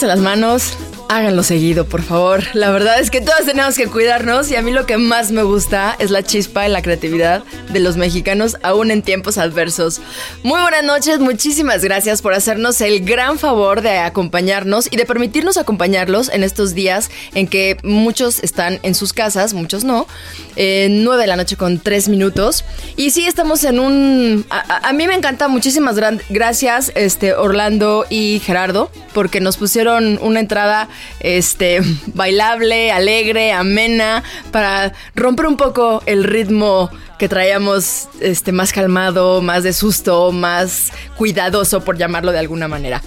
Lávense las manos, háganlo seguido, por favor. La verdad es que todos tenemos que cuidarnos y a mí lo que más me gusta es la chispa y la creatividad de los mexicanos aún en tiempos adversos. Muy buenas noches, muchísimas gracias por hacernos el gran favor de acompañarnos y de permitirnos acompañarlos en estos días en que muchos están en sus casas, muchos no. Eh, 9 de la noche con 3 minutos. Y sí, estamos en un... A, a- mí me encanta, muchísimas gracias este, Orlando y Gerardo, porque nos pusieron una entrada este, bailable, alegre, amena, para romper un poco el ritmo que traíamos este, más calmado, más de susto, más cuidadoso, por llamarlo de alguna manera.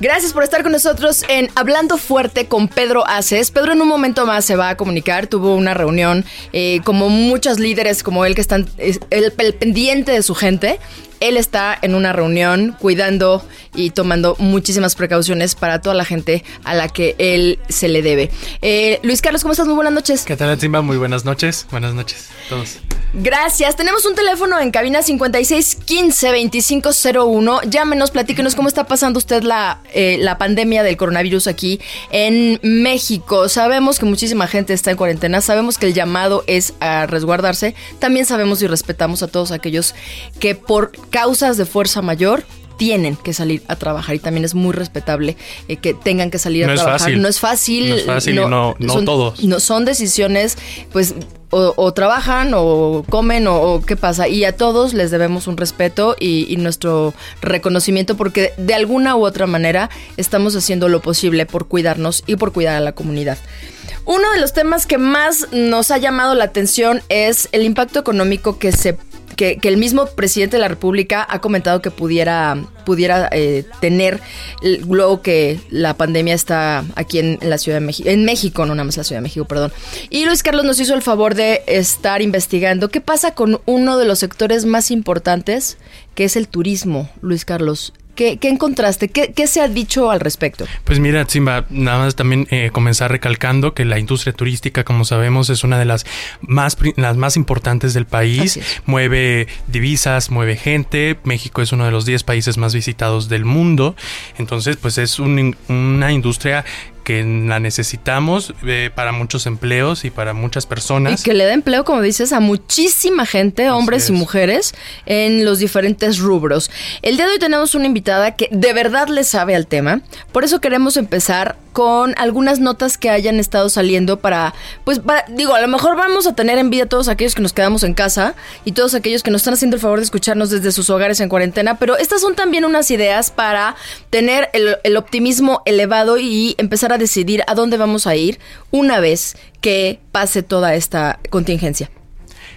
Gracias por estar con nosotros en Hablando Fuerte con Pedro Aces. Pedro en un momento más se va a comunicar, tuvo una reunión eh, como muchos líderes como él que están es- el, el pendiente de su gente. Él está en una reunión cuidando y tomando muchísimas precauciones para toda la gente a la que él se le debe. Eh, Luis Carlos, ¿cómo estás? Muy buenas noches. ¿Qué tal, Simba? Muy buenas noches. Buenas noches a todos. Gracias. Tenemos un teléfono en cabina 5615-2501. Llámenos, platíquenos cómo está pasando usted la, eh, la pandemia del coronavirus aquí en México. Sabemos que muchísima gente está en cuarentena. Sabemos que el llamado es a resguardarse. También sabemos y respetamos a todos aquellos que por causas de fuerza mayor tienen que salir a trabajar y también es muy respetable eh, que tengan que salir No a trabajar. fácil. No es fácil. No es fácil no- no son- todos. no son decisiones, pues, o, o trabajan o comen o, o qué pasa. Y a todos les debemos un respeto y, y nuestro reconocimiento porque de alguna u otra manera estamos haciendo lo posible por cuidarnos y por cuidar a la comunidad. Uno de los temas que más nos ha llamado la atención es el impacto económico que se que, que el mismo presidente de la República ha comentado que pudiera, pudiera eh, tener luego que la pandemia está aquí en, en la Ciudad de México, en México, no nada más la Ciudad de México, perdón. Y Luis Carlos nos hizo el favor de estar investigando qué pasa con uno de los sectores más importantes, que es el turismo, Luis Carlos. ¿Qué, qué encontraste? ¿Qué, ¿Qué se ha dicho al respecto? Pues mira, Simba, nada más también eh, comenzar recalcando que la industria turística, como sabemos, es una de las más, las más importantes del país. Mueve divisas, mueve gente. México es uno de los 10 países más visitados del mundo. Entonces, pues es un una industria que la necesitamos eh, para muchos empleos y para muchas Y personas. que le da empleo, como dices, a muchísima gente, hombres y es. mujeres, en los diferentes rubros. El día de hoy tenemos una invitada que de verdad le sabe al tema. Por eso queremos empezar con algunas notas que hayan estado saliendo para, pues, para, digo, a lo mejor vamos a tener envidia a todos aquellos que nos quedamos en casa y todos aquellos que nos están haciendo el favor de escucharnos desde sus hogares en cuarentena, pero estas son también unas ideas para tener el, el optimismo elevado y empezar a decidir a dónde vamos a ir una vez que pase toda esta contingencia.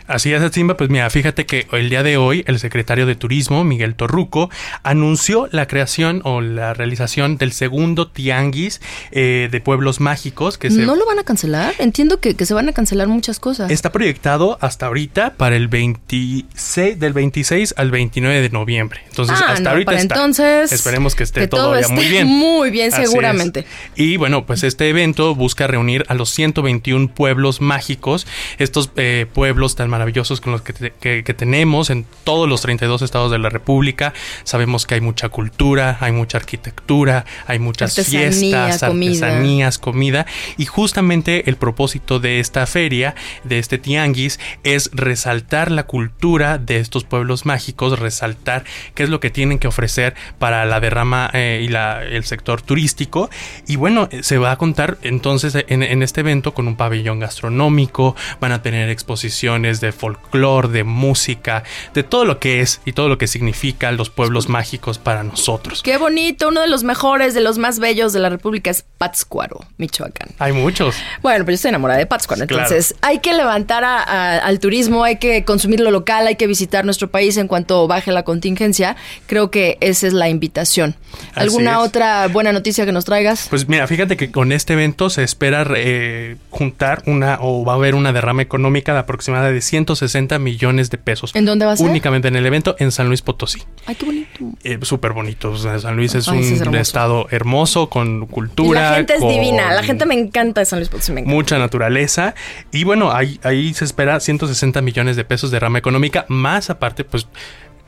Así es, Simba. Pues mira, fíjate que el día de hoy el secretario de Turismo, Miguel Torruco, anunció la creación o la realización del segundo tianguis eh, de pueblos mágicos que se... ¿No lo van a cancelar? Entiendo que, que se van a cancelar muchas cosas. Está proyectado hasta ahorita para el 26, del 26 al 29 de noviembre. Entonces, Ah, hasta no, ahorita para está. entonces, Esperemos que esté que todo, ya muy esté bien. muy bien, Así es. seguramente. Y bueno, pues este evento busca reunir a los 121 pueblos mágicos, estos eh, pueblos tan maravillosos con los que, te- que- que tenemos en todos los 32 estados de la República. Sabemos que hay mucha cultura, hay mucha arquitectura, hay muchas Artesanía, fiestas, artesanías, comida. Y justamente el propósito de esta feria, de este tianguis, es resaltar la cultura de estos pueblos mágicos, resaltar qué es lo que tienen que ofrecer para la derrama eh, y la- el sector turístico. Y bueno, se va a contar entonces en, en este evento con un pabellón gastronómico, van a tener exposiciones de folclore, de música, de todo lo que es y todo lo que significa los pueblos mágicos para nosotros. Qué bonito, uno de los mejores, de los más bellos de la República es Pátzcuaro, Michoacán. Hay muchos. Bueno, pues yo estoy enamorada de Pátzcuaro, Claro. entonces hay que levantar a- a- al turismo, hay que consumir lo local, hay que visitar nuestro país en cuanto baje la contingencia. Creo que esa es la invitación. ¿Alguna otra buena noticia que nos traigas? Pues mira, fíjate que con este evento se espera eh, juntar una o va a haber una derrama económica de aproximadamente de 160 millones de pesos. ¿En dónde va a ser? Únicamente en el evento en San Luis Potosí. Ay, qué bonito. Eh, Súper bonito. O sea, San Luis es Ay, un sí, es hermoso. estado hermoso, con cultura. la gente es con divina, la gente me encanta de San Luis Potosí, me encanta. Mucha naturaleza. Y bueno, ahí, ahí se espera 160 millones de pesos de rama económica. Más aparte, pues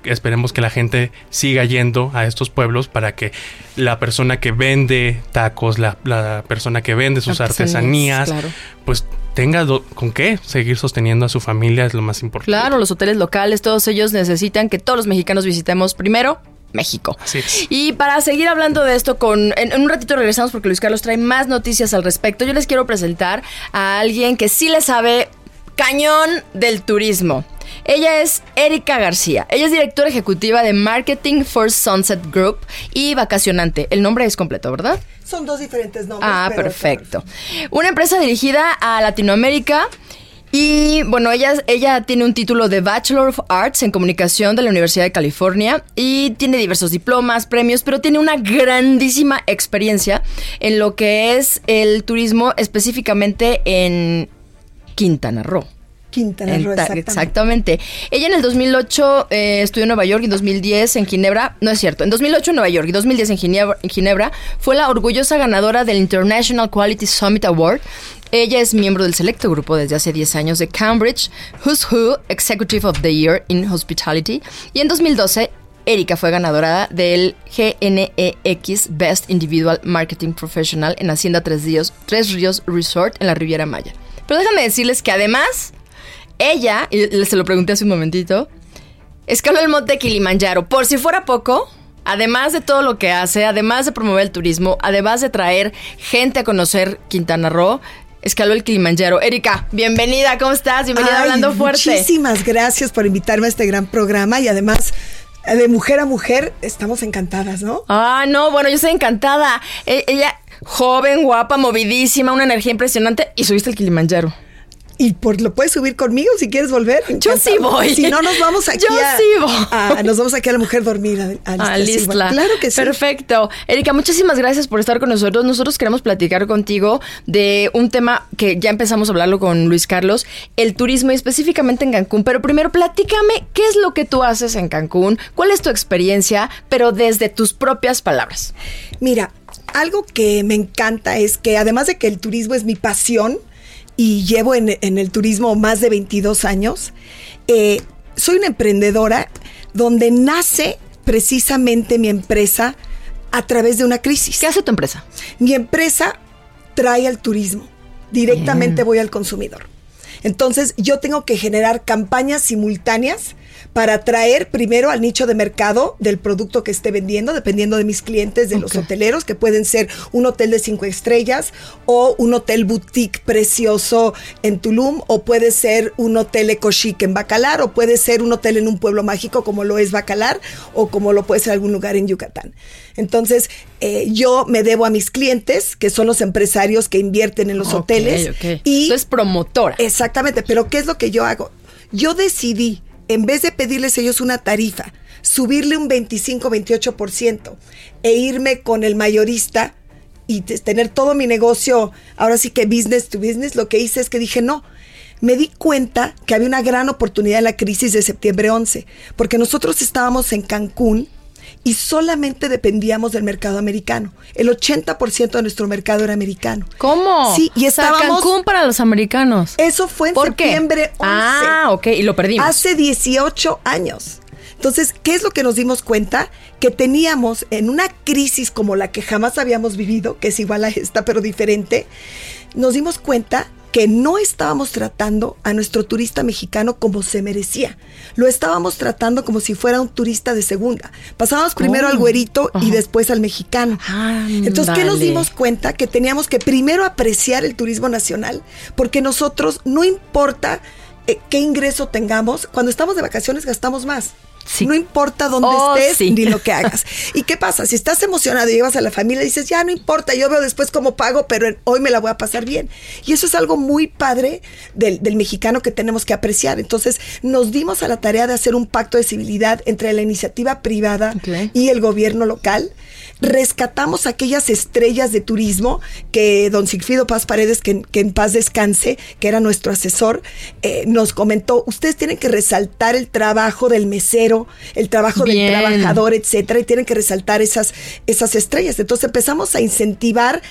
esperemos que la gente siga yendo a estos pueblos para que la persona que vende tacos, la, la persona que vende sus Artesanías, artesanías, claro. pues tenga con qué seguir sosteniendo a su familia, es lo más importante. Claro, los hoteles locales, todos ellos necesitan que todos los mexicanos visitemos primero México. Así es. Y para seguir hablando de esto, con en, en un ratito regresamos porque Luis Carlos trae más noticias al respecto. Yo les quiero presentar a alguien que sí le sabe cañón del turismo. Ella es Erika García. Ella es directora ejecutiva de Marketing for Sunset Group y vacacionante. El nombre es completo, ¿verdad? Son dos diferentes nombres. Ah, pero- perfecto. Una empresa dirigida a Latinoamérica. Y bueno, ella, ella tiene un título de Bachelor of Arts en Comunicación de la Universidad de California y tiene diversos diplomas, premios, pero tiene una grandísima experiencia en lo que es el turismo, específicamente en Quintana Roo. Quintana En Roo, ta- exactamente. exactamente. Ella en el 2008 eh, estudió en Nueva York y en 2010 en Ginebra. No es cierto. En 2008 en Nueva York y 2010 en Ginebra, en Ginebra fue la orgullosa ganadora del International Quality Summit Award. Ella es miembro del selecto grupo desde hace 10 años de Cambridge, Who's Who Executive of the Year in Hospitality. Y en 2012 Erika fue ganadora del GNEX Best Individual Marketing Professional en Hacienda Tres Ríos, Tres Ríos Resort en la Riviera Maya. Pero déjame decirles que además, ella, y se lo pregunté hace un momentito, escaló el monte Kilimanjaro. Por si fuera poco, además de todo lo que hace, además de promover el turismo, además de traer gente a conocer Quintana Roo, escaló el Kilimanjaro. Erika, bienvenida, ¿cómo estás? Bienvenida Ay, Hablando Fuerte. Muchísimas gracias por invitarme a este gran programa y además eh, de mujer a mujer estamos encantadas, ¿no? Ah, no, bueno, yo estoy encantada. E- ella, joven, guapa, movidísima, una energía impresionante. Y subiste el Kilimanjaro. Y por lo puedes subir conmigo si quieres volver. Yo sí voy. Si no, nos vamos aquí Yo a, sí voy. a- nos vamos aquí a la mujer dormida. A, Ah, Listla. bueno, Claro que sí. Perfecto. Erika, muchísimas gracias por estar con nosotros. Nosotros queremos platicar contigo de un tema que ya empezamos a hablarlo con Luis Carlos, el turismo y específicamente en Cancún. Pero primero, platícame qué es lo que tú haces en Cancún, cuál es tu experiencia, pero desde tus propias palabras. Mira, algo que me encanta es que además de que el turismo es mi pasión y llevo en, en el turismo más de 22 años, eh, soy una emprendedora donde nace precisamente mi empresa a través de una crisis. ¿Qué hace tu empresa? Mi empresa trae al turismo, directamente voy al consumidor. Entonces yo tengo que generar campañas simultáneas para atraer primero al nicho de mercado del producto que esté vendiendo, dependiendo de mis clientes, de los hoteleros, que pueden ser un hotel de cinco estrellas o un hotel boutique precioso en Tulum, o puede ser un hotel eco chic en Bacalar, o puede ser un hotel en un pueblo mágico como lo es Bacalar, o como lo puede ser algún lugar en Yucatán. Entonces, eh, yo me debo a mis clientes, que son los empresarios que invierten en los hoteles. ok. Y Tú eres promotora. Exactamente, pero ¿qué es lo que yo hago? Yo decidí, en vez de pedirles ellos una tarifa, subirle un 25-28% e irme con el mayorista y te- tener todo mi negocio, ahora sí que business to business, lo que hice es que dije, no, me di cuenta que había una gran oportunidad en la crisis de septiembre 11, porque nosotros estábamos en Cancún y solamente dependíamos del mercado americano. El 80% de nuestro mercado era americano. ¿Cómo? Sí, y O sea, estábamos... Cancún para los americanos. Eso fue en ¿Por qué? septiembre 11. Ah, ok, y lo perdimos. Hace 18 años. Entonces, ¿qué es lo que nos dimos cuenta? Que teníamos en una crisis como la que jamás habíamos vivido, que es igual a esta, pero diferente, nos dimos cuenta que no estábamos tratando a nuestro turista mexicano como se merecía. Lo estábamos tratando como si fuera un turista de segunda. Pasábamos primero al güerito y después al mexicano. Entonces, ¿qué nos dimos cuenta? Que teníamos que primero apreciar el turismo nacional, porque nosotros no importa eh, qué ingreso tengamos, cuando estamos de vacaciones gastamos más. Sí. No importa dónde Oh, estés sí. ni lo que hagas. ¿Y qué pasa? Si estás emocionado y llevas a la familia y dices, ya no importa, yo veo después cómo pago, pero hoy me la voy a pasar bien. Y eso es algo muy padre del, del mexicano que tenemos que apreciar. Entonces, nos dimos a la tarea de hacer un pacto de civilidad entre la iniciativa privada y el gobierno local. Rescatamos aquellas estrellas de turismo que don Sigfrido Paz Paredes, que, que en paz descanse, que era nuestro asesor, eh, nos comentó, ustedes tienen que resaltar el trabajo del mesero, el trabajo Bien. del trabajador, etcétera, y tienen que resaltar esas, esas estrellas. Entonces empezamos a incentivar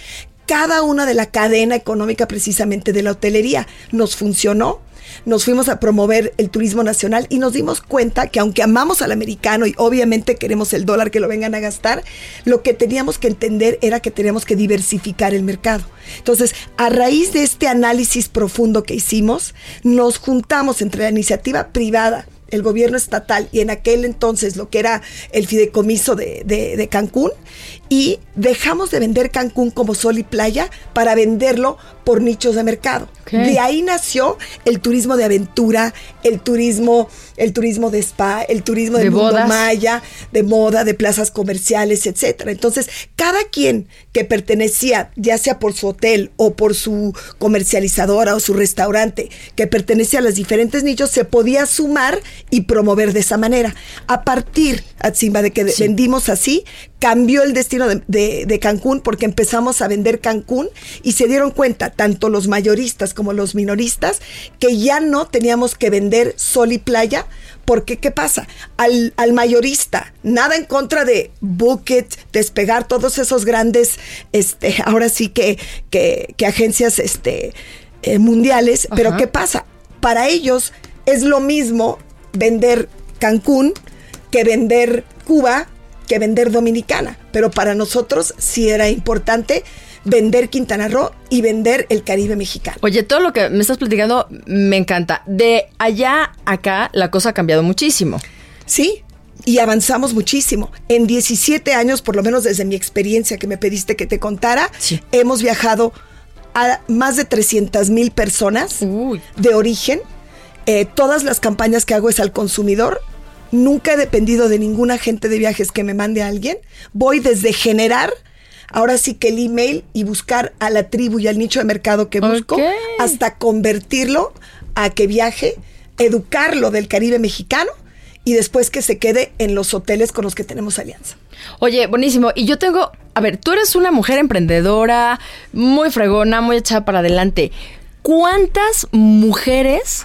cada una de la cadena económica precisamente de la hotelería. Nos funcionó. Nos fuimos a promover el turismo nacional y nos dimos cuenta que aunque amamos al americano y obviamente queremos el dólar que lo vengan a gastar, lo que teníamos que entender era que teníamos que diversificar el mercado. Entonces, a raíz de este análisis profundo que hicimos, nos juntamos entre la iniciativa privada, el gobierno estatal y en aquel entonces lo que era el fideicomiso de, de- de Cancún y dejamos de vender Cancún como sol y playa para venderlo por nichos de mercado. De ahí nació el turismo de aventura, el turismo, el turismo de spa, el turismo De mundo bodas. maya, de moda, de plazas comerciales, etcétera. Entonces, cada quien que pertenecía, ya sea por su hotel o por su comercializadora o su restaurante, que pertenecía a los diferentes nichos, se podía sumar y promover de esa manera. A partir, Atsimba, de que vendimos así, cambió el destino de, de- de Cancún porque empezamos a vender Cancún y se dieron cuenta, tanto los mayoristas como los minoristas, que ya no teníamos que vender sol y playa, porque ¿qué pasa? Al, al mayorista, nada en contra de Bucket, despegar todos esos grandes, este, ahora sí que, que, que agencias este, eh, mundiales, pero. ¿qué pasa? Para ellos es lo mismo vender Cancún que vender Cuba, que vender Dominicana, pero para nosotros sí era importante vender Quintana Roo y vender el Caribe mexicano. Oye, todo lo que me estás platicando me encanta. De allá a acá, la cosa ha cambiado muchísimo. Sí, y avanzamos muchísimo. En 17 años, por lo menos desde mi experiencia que me pediste que te contara, Sí. hemos viajado a más de 300 mil personas Uy. de origen. Eh, todas las campañas que hago es al consumidor. Nunca he dependido de ningún agente de viajes que me mande a alguien. Voy desde generar, ahora sí que el email y buscar a la tribu y al nicho de mercado que busco, hasta convertirlo a que viaje, educarlo del Caribe mexicano y después que se quede en los hoteles con los que tenemos alianza. Oye, buenísimo. Y yo tengo, a ver, tú eres una mujer emprendedora, muy fregona, muy echada para adelante. ¿Cuántas mujeres...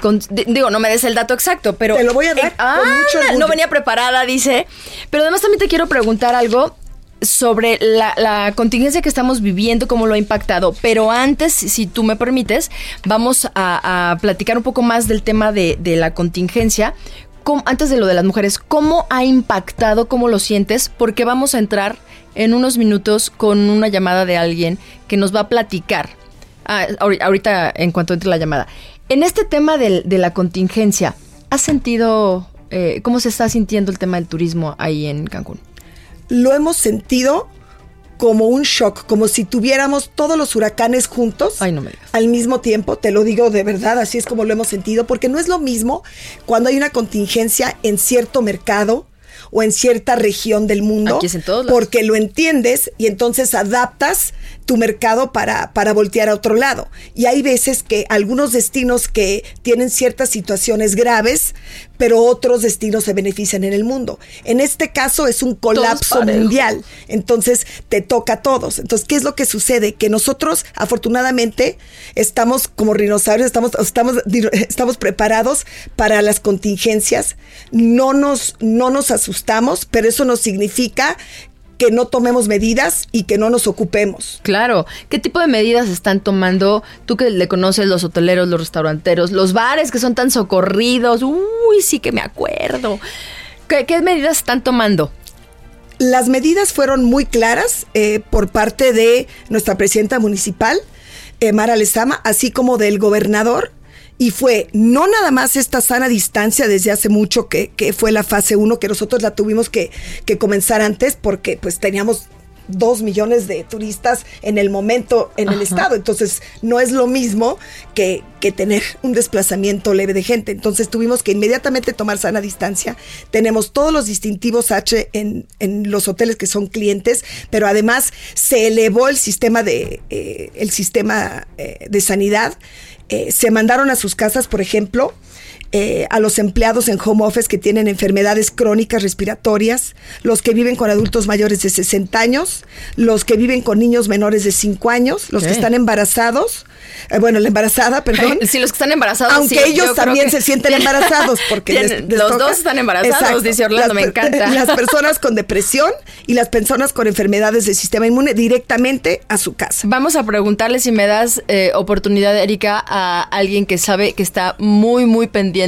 con- di- digo, no me des el dato exacto, pero... Te lo voy a dar Ah, con mucho orgullo. no venía preparada, dice. Pero además también te quiero preguntar algo sobre la, contingencia que estamos viviendo, cómo lo ha impactado. Pero antes, si tú me permites, vamos a, platicar un poco más del tema de, de la contingencia. ¿Cómo- antes de lo de las mujeres, ¿cómo ha impactado, cómo lo sientes? Porque vamos a entrar en unos minutos con una llamada de alguien que nos va a platicar. Ah, ahori- ahorita, en cuanto entre la llamada. En este tema del- de la contingencia, ¿has sentido, eh, cómo se está sintiendo el tema del turismo ahí en Cancún? Lo hemos sentido como un shock, como si tuviéramos todos los huracanes juntos Ay, no me digas. al mismo tiempo, te lo digo de verdad, así es como lo hemos sentido, porque no es lo mismo cuando hay una contingencia en cierto mercado o en cierta región del mundo, porque lo entiendes y entonces adaptas tu mercado para, para voltear a otro lado. Y hay veces que algunos destinos que tienen ciertas situaciones graves, pero otros destinos se benefician en el mundo. En este caso es un colapso mundial, entonces te toca a todos. Entonces, ¿qué es lo que sucede? Que nosotros, afortunadamente, estamos como rinoceros, estamos, estamos, estamos preparados para las contingencias, no nos, no nos asustamos, pero eso no significa que no tomemos medidas y que no nos ocupemos. Claro. ¿Qué tipo de medidas están tomando? Tú que le conoces los hoteleros, los restauranteros, los bares que son tan socorridos. Uy, sí que me acuerdo. ¿Qué, medidas están tomando? Las medidas fueron muy claras eh, por parte de nuestra presidenta municipal, eh, Mara Lezama, así como del gobernador y fue no nada más esta sana distancia desde hace mucho que, que fue la fase 1, que nosotros la tuvimos que, que comenzar antes porque pues teníamos dos millones de turistas en el momento en el estado. Entonces, no es lo mismo que, que, tener un desplazamiento leve de gente. Entonces, tuvimos que inmediatamente tomar sana distancia. Tenemos todos los distintivos H en, en los hoteles que son clientes, pero además se elevó el sistema de, eh, el sistema eh, de sanidad. Eh, se mandaron a sus casas, por ejemplo, eh, a los empleados en home office que tienen enfermedades crónicas respiratorias, los que viven con adultos mayores de 60 años, los que viven con niños menores de 5 años, los que están embarazados, eh, bueno, la embarazada, perdón. Sí, los que están embarazados. Aunque ellos también se sienten embarazados, porque los dos están embarazados, dice Orlando, me encanta. Las personas con depresión y las personas con enfermedades del sistema inmune directamente a su casa. Vamos a preguntarle si me das eh, oportunidad, Erika, a alguien que sabe que está muy, muy pendiente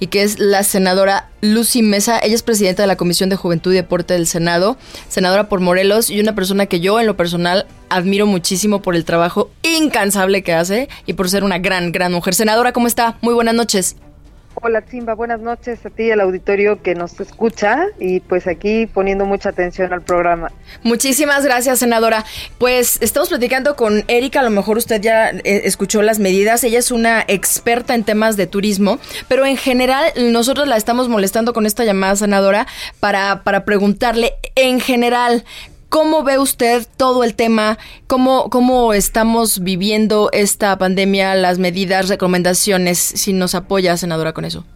y que es la senadora Lucy Mesa. Ella es presidenta de la Comisión de Juventud y Deporte del Senado, senadora por Morelos y una persona que yo en lo personal admiro muchísimo por el trabajo incansable que hace y por ser una gran, gran mujer. Senadora, ¿cómo está? Muy buenas noches. Hola Simba, buenas noches a ti y al auditorio que nos escucha y pues aquí poniendo mucha atención al programa. Muchísimas gracias, senadora. Pues estamos platicando con Erika, a lo mejor usted ya eh, escuchó las medidas, ella es una experta en temas de turismo, pero en general nosotros la estamos molestando con esta llamada, senadora, para, para preguntarle en general ¿Cómo ve usted todo el tema? ¿Cómo, ¿Cómo estamos viviendo esta pandemia, las medidas, recomendaciones? Si nos apoya, senadora, con eso.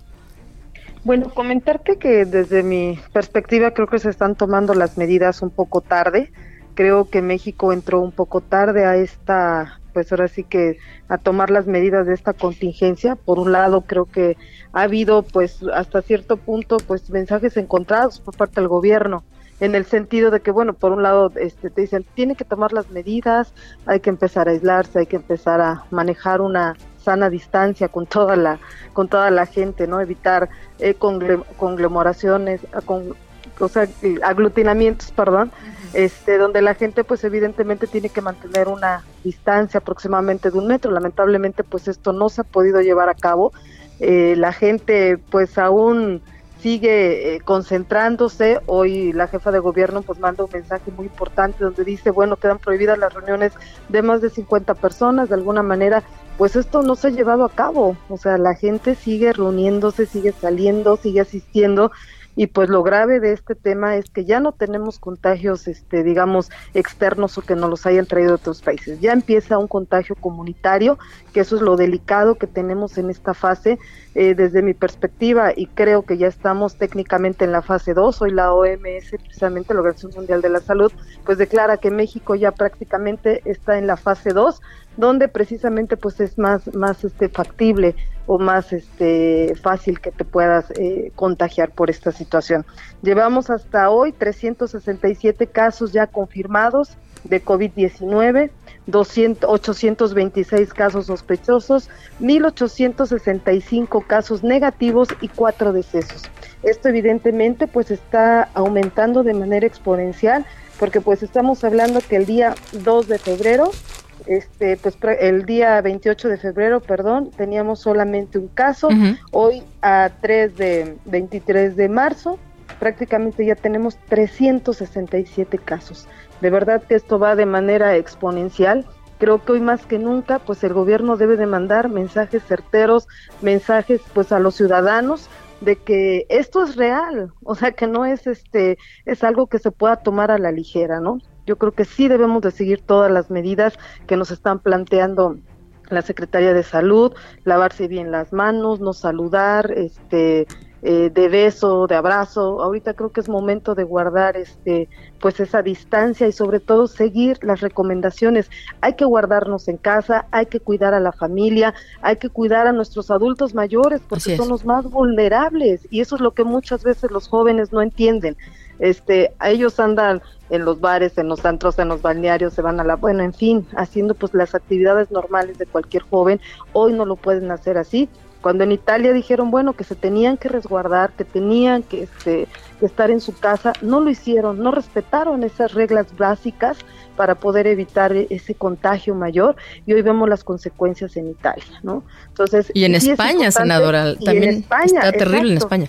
Bueno, comentarte que desde mi perspectiva creo que se están tomando las medidas un poco tarde. Creo que México entró un poco tarde a esta, pues ahora sí que a tomar las medidas de esta contingencia. Por un lado, creo que ha habido pues hasta cierto punto pues mensajes encontrados por parte del gobierno en el sentido de que, bueno, por un lado este, te dicen, tiene que tomar las medidas, hay que empezar a aislarse, hay que empezar a manejar una sana distancia con toda la con toda la gente, ¿no? Evitar eh, conglomeraciones, con, o sea, aglutinamientos, perdón, este, donde la gente pues evidentemente tiene que mantener una distancia aproximadamente de un metro. Lamentablemente pues esto no se ha podido llevar a cabo. Eh, la gente pues aún sigue eh, concentrándose. Hoy la jefa de gobierno pues manda un mensaje muy importante donde dice, bueno, quedan prohibidas las reuniones de más de 50 personas, de alguna manera, pues esto no se ha llevado a cabo. O sea, la gente sigue reuniéndose, sigue saliendo, sigue asistiendo y pues lo grave de este tema es que ya no tenemos contagios, este, digamos, externos o que nos los hayan traído de otros países. Ya empieza un contagio comunitario, que eso es lo delicado que tenemos en esta fase. Eh, desde mi perspectiva, y creo que ya estamos técnicamente en la fase 2, hoy la OMS, precisamente la Organización Mundial de la Salud, pues declara que México ya prácticamente está en la fase 2, donde precisamente pues es más, más este, factible o más este, fácil que te puedas eh, contagiar por esta situación. Llevamos hasta hoy 367 casos ya confirmados de COVID-19, 826 casos sospechosos, 1.865 casos negativos y cuatro decesos. Esto evidentemente pues está aumentando de manera exponencial porque pues estamos hablando que el día 2 de febrero este pues el día 28 de febrero, perdón, teníamos solamente un caso. Hoy a 3 de 23 de marzo prácticamente ya tenemos 367 casos. De verdad que esto va de manera exponencial. Creo que hoy más que nunca, pues el gobierno debe de mandar mensajes certeros, mensajes pues a los ciudadanos de que esto es real, o sea que no es este es algo que se pueda tomar a la ligera, ¿no? Yo creo que sí debemos de seguir todas las medidas que nos están planteando la Secretaría de Salud, lavarse bien las manos, no saludar, este, eh, de beso, de abrazo. Ahorita creo que es momento de guardar este pues esa distancia y sobre todo seguir las recomendaciones. Hay que guardarnos en casa, hay que cuidar a la familia, hay que cuidar a nuestros adultos mayores porque son los más vulnerables y eso es lo que muchas veces los jóvenes no entienden. Este, ellos andan en los bares, en los antros, en los balnearios, se van a la, bueno, en fin, haciendo pues las actividades normales de cualquier joven. Hoy no lo pueden hacer así cuando en Italia dijeron, bueno, que se tenían que resguardar, que tenían que, este, estar en su casa, no lo hicieron, no respetaron esas reglas básicas para poder evitar e-, ese contagio mayor y hoy vemos las consecuencias en Italia, ¿no? Entonces, y en España, senadora, también está terrible en España.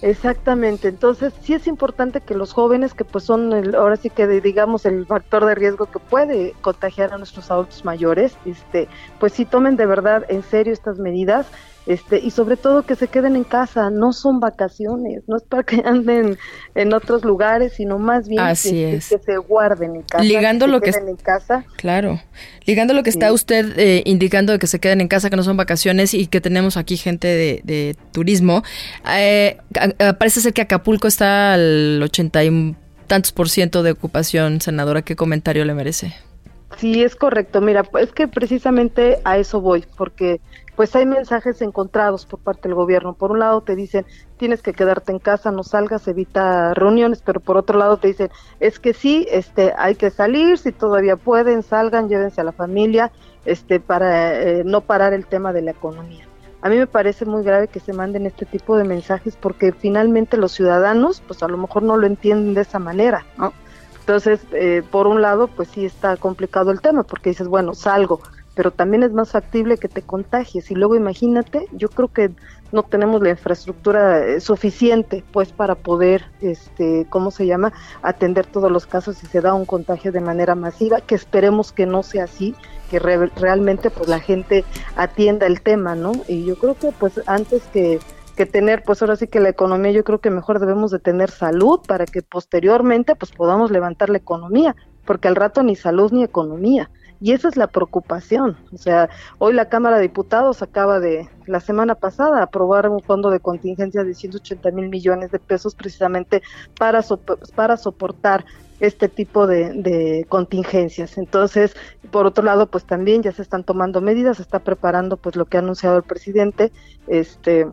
Exactamente, entonces sí es importante que los jóvenes, que pues son el, ahora sí que digamos el factor de riesgo que puede contagiar a nuestros adultos mayores, este, pues sí tomen de verdad en serio estas medidas este, y sobre todo que se queden en casa, no son vacaciones, no es para que anden en otros lugares, sino más bien que, se guarden en casa. Ligando que lo que en casa. Claro. Ligando lo que está usted eh, indicando de que se queden en casa, que no son vacaciones y que tenemos aquí gente de, turismo. Eh, parece ser que Acapulco está al ochenta y tantos por ciento de ocupación, senadora. ¿Qué comentario le merece? Sí, es correcto. Mira, es que precisamente a eso voy, porque pues hay mensajes encontrados por parte del gobierno. Por un lado te dicen, tienes que quedarte en casa, no salgas, evita reuniones, pero por otro lado te dicen, es que sí, este, hay que salir, si todavía pueden, salgan, llévense a la familia, este, para eh, no parar el tema de la economía. A mí me parece muy grave que se manden este tipo de mensajes porque finalmente los ciudadanos, pues a lo mejor no lo entienden de esa manera, ¿no? Entonces, eh, por un lado, pues sí está complicado el tema porque dices, bueno, salgo, pero también es más factible que te contagies. Y luego imagínate, yo creo que no tenemos la infraestructura eh, suficiente pues para poder, este, ¿cómo se llama?, atender todos los casos si se da un contagio de manera masiva, que esperemos que no sea así, que realmente pues la gente atienda el tema, ¿no? Y yo creo que pues antes que que tener, pues ahora sí que la economía, yo creo que mejor debemos de tener salud para que posteriormente pues podamos levantar la economía, porque al rato ni salud ni economía. Y esa es la preocupación. O sea, hoy la Cámara de Diputados acaba de, la semana pasada, aprobar un fondo de contingencia de 180 mil millones de pesos precisamente para, para soportar este tipo de, de, contingencias. Entonces, por otro lado, pues también ya se están tomando medidas, se está preparando pues lo que ha anunciado el presidente, este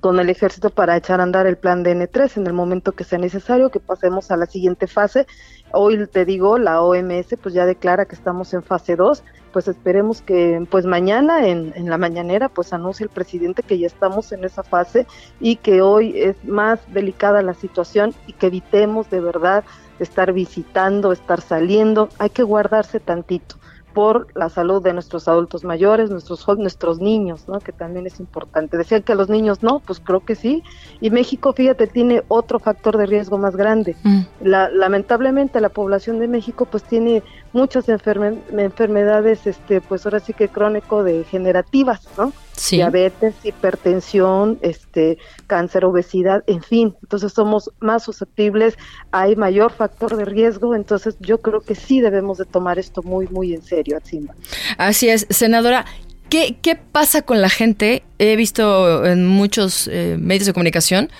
con el ejército para echar a andar el plan de N3 en el momento que sea necesario, que pasemos a la siguiente fase. Hoy te digo, la OMS pues ya declara que estamos en fase 2, pues esperemos que pues mañana en, en la mañanera pues anuncie el presidente que ya estamos en esa fase y que hoy es más delicada la situación y que evitemos de verdad estar visitando, estar saliendo, hay que guardarse tantito por la salud de nuestros adultos mayores, nuestros nuestros niños, ¿no? Que también es importante. Decían que los niños no, pues creo que sí. Y México, fíjate, tiene otro factor de riesgo más grande. Mm. La, lamentablemente la población de México pues tiene muchas enfermedades, este, pues ahora sí que crónico degenerativas, ¿no? Diabetes, hipertensión, este, cáncer, obesidad, en fin. Entonces somos más susceptibles, hay mayor factor de riesgo, entonces yo creo que sí debemos de tomar esto muy, muy en serio, Atsimba. Así es, senadora. ¿Qué, ¿Qué pasa con la gente? He visto en muchos eh, medios de comunicación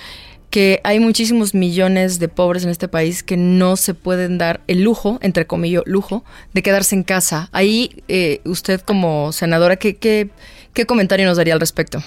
que hay muchísimos millones de pobres en este país que no se pueden dar el lujo, entre comillas, lujo, de quedarse en casa. Ahí, eh, usted como senadora, ¿qué, qué, qué comentario nos daría al respecto?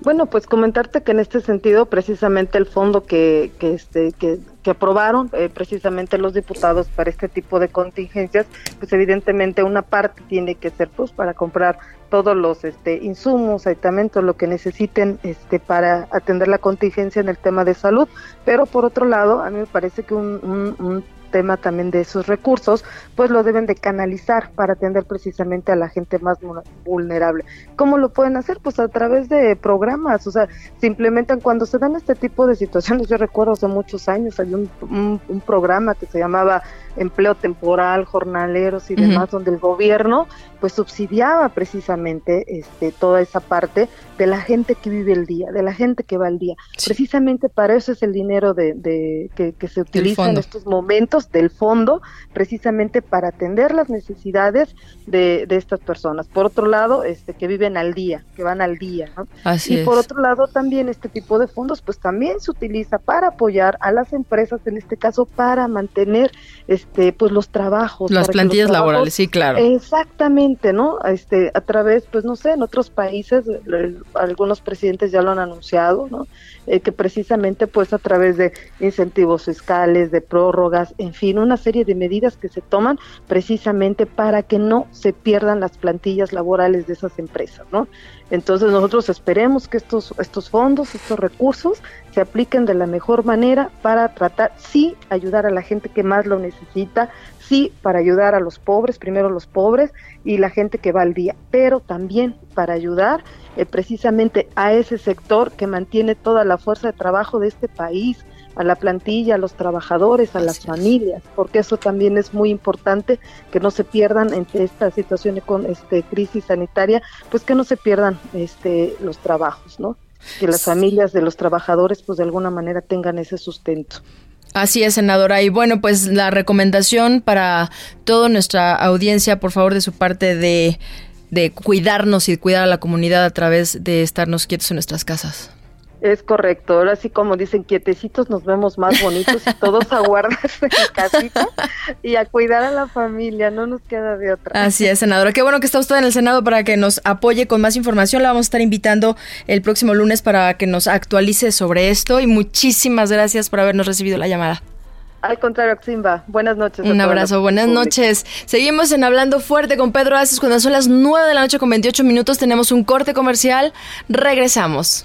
Bueno, pues comentarte que en este sentido, precisamente el fondo que, que, este, que, que aprobaron eh, precisamente los diputados para este tipo de contingencias, pues evidentemente una parte tiene que ser pues para comprar todos los este, insumos, aditamentos, lo que necesiten este, para atender la contingencia en el tema de salud. Pero por otro lado, a mí me parece que un, un tema también de esos recursos, pues lo deben de canalizar para atender precisamente a la gente más vulnerable. ¿Cómo lo pueden hacer? Pues a través de programas, o sea, se implementan cuando se dan este tipo de situaciones. Yo recuerdo hace muchos años hay un, un, programa que se llamaba empleo temporal, jornaleros y demás, donde el gobierno pues subsidiaba precisamente este, toda esa parte de la gente que vive el día, de la gente que va al día. Precisamente para eso es el dinero de, que, que se utiliza en estos momentos del fondo precisamente para atender las necesidades de, de estas personas. Por otro lado, este que viven al día, que van al día, ¿no? Así y por otro lado también este tipo de fondos pues también se utiliza para apoyar a las empresas en este caso para mantener este pues los trabajos Las los plantillas trabajos- laborales, sí, claro. Exactamente, ¿no? Este, a través, pues no sé, en otros países, eh, algunos presidentes ya lo han anunciado, ¿no? Eh, que precisamente, pues a través de incentivos fiscales, de prórrogas, en fin, una serie de medidas que se toman precisamente para que no se pierdan las plantillas laborales de esas empresas, ¿no? Entonces nosotros esperemos que estos, estos fondos, estos recursos se apliquen de la mejor manera para tratar, sí, ayudar a la gente que más lo necesita, sí, para ayudar a los pobres, primero los pobres y la gente que va al día, pero también para ayudar eh, precisamente a ese sector que mantiene toda la fuerza de trabajo de este país, a la plantilla, a los trabajadores, a las familias, porque eso también es muy importante que no se pierdan en esta situación con este crisis sanitaria, pues que no se pierdan este los trabajos, ¿no? Que las familias de los trabajadores pues de alguna manera tengan ese sustento. Así es, senadora. Y bueno, pues la recomendación para toda nuestra audiencia, por favor, de su parte de, de cuidarnos y cuidar a la comunidad a través de estarnos quietos en nuestras casas. Es correcto, ahora sí como dicen, quietecitos nos vemos más bonitos y todos a guardarse en casita y a cuidar a la familia, no nos queda de otra. Así es, senadora. Qué bueno que está usted en el Senado para que nos apoye con más información. La vamos a estar invitando el próximo lunes para que nos actualice sobre esto y muchísimas gracias por habernos recibido la llamada. Al contrario, Ximba, buenas noches. Un abrazo, buenas noches. Seguimos en Hablando Fuerte con Pedro Aces. Cuando son las 9 de la noche con 28 minutos tenemos un corte comercial. Regresamos.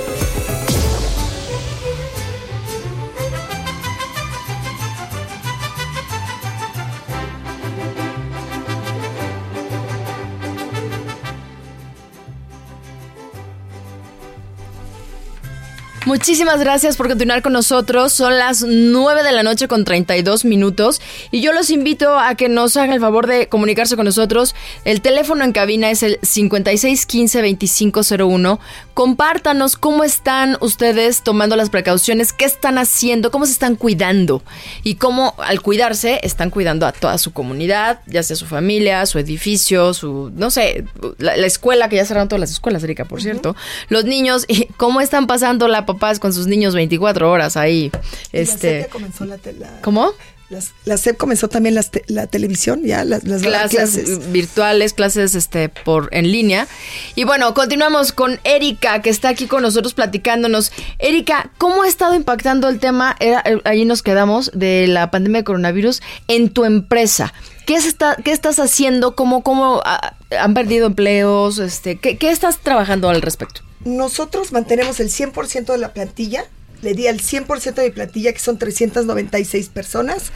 Muchísimas gracias por continuar con nosotros. Son las 9 de la noche con 32 minutos y yo los invito a que nos hagan el favor de comunicarse con nosotros. El teléfono en cabina es el 5615-2501. Compártanos cómo están ustedes tomando las precauciones, qué están haciendo, cómo se están cuidando y cómo al cuidarse están cuidando a toda su comunidad, ya sea su familia, su edificio, su, no sé, la, la escuela, que ya cerraron todas las escuelas, Erika, por cierto. Los niños, y cómo están pasando la papás con sus niños 24 horas ahí. La Este, ya comenzó la, la- ¿Cómo? las- la SEP comenzó también las te- la televisión, ya las, clases, clases. virtuales, clases este por en línea. Y bueno, continuamos con Erika, que está aquí con nosotros platicándonos. Erika, ¿cómo ha estado impactando el tema? Era, eh, ahí nos quedamos de la pandemia de coronavirus en tu empresa. ¿Qué, se está, qué estás haciendo? ¿Cómo, cómo ah, han perdido empleos? Este, ¿qué, ¿Qué estás trabajando al respecto? Nosotros mantenemos el 100% de la plantilla. Le di al 100% de mi plantilla, que son 396 personas.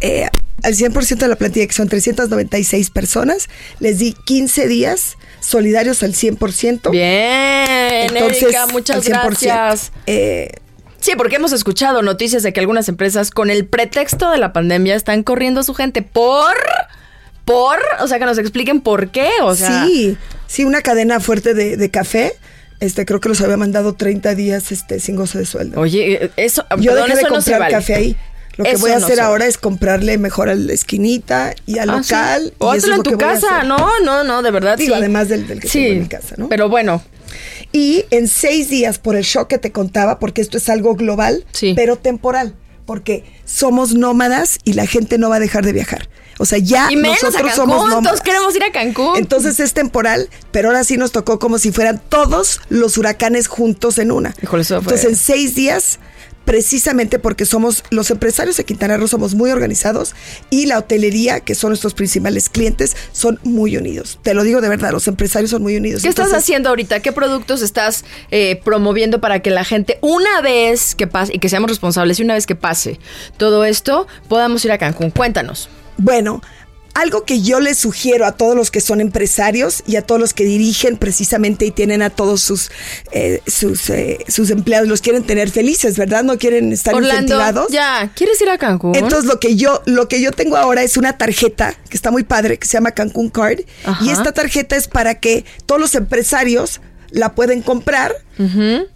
eh, al 100% de la plantilla, que son 396 personas. Les di 15 días solidarios al 100%. Bien, Entonces, Erika, muchas al 100%. gracias. Eh, Sí, porque hemos escuchado noticias de que algunas empresas con el pretexto de la pandemia están corriendo a su gente por por, o sea, que nos expliquen por qué, o sea, sí, sí, una cadena fuerte de, de café. Este, creo que los había mandado 30 días este, sin goce de sueldo. Oye, eh, eso, Yo perdón, dejé de eso no se comprar vale. café ahí. Lo que Eso voy a hacer ahora es comprarle mejor a la esquinita y al Ah, sí. local. O hazlo en tu casa, no, no, no, de verdad Digo, sí. además del- del que sí, tengo en mi casa, ¿no? Pero bueno, Y en seis días, por el shock que te contaba, porque esto es algo global, Sí. pero temporal, porque somos nómadas y la gente no va a dejar de viajar. O sea, ya y menos a nosotros Cancún, somos nómadas. todos queremos ir a Cancún. Entonces es temporal, pero ahora sí nos tocó como si fueran todos los huracanes juntos en una. Híjole, eso Entonces en seis días, precisamente porque somos los empresarios de Quintana Roo somos muy organizados y la hotelería, que son nuestros principales clientes, son muy unidos. Te lo digo de verdad, los empresarios son muy unidos. ¿Qué estás haciendo ahorita? ¿Qué productos estás eh, promoviendo para que la gente, una vez que pase, y que seamos responsables, y una vez que pase todo esto, podamos ir a Cancún? Cuéntanos. Bueno, algo que yo les sugiero a todos los que son empresarios y a todos los que dirigen precisamente y tienen a todos sus eh, sus, eh, sus empleados, los quieren tener felices, ¿verdad? No quieren estar Orlando, incentivados. ya, ¿quieres ir a Cancún? Entonces lo que yo lo que yo tengo ahora es una tarjeta que está muy padre que se llama Cancún Card Ajá. y esta tarjeta es para que todos los empresarios la pueden comprar.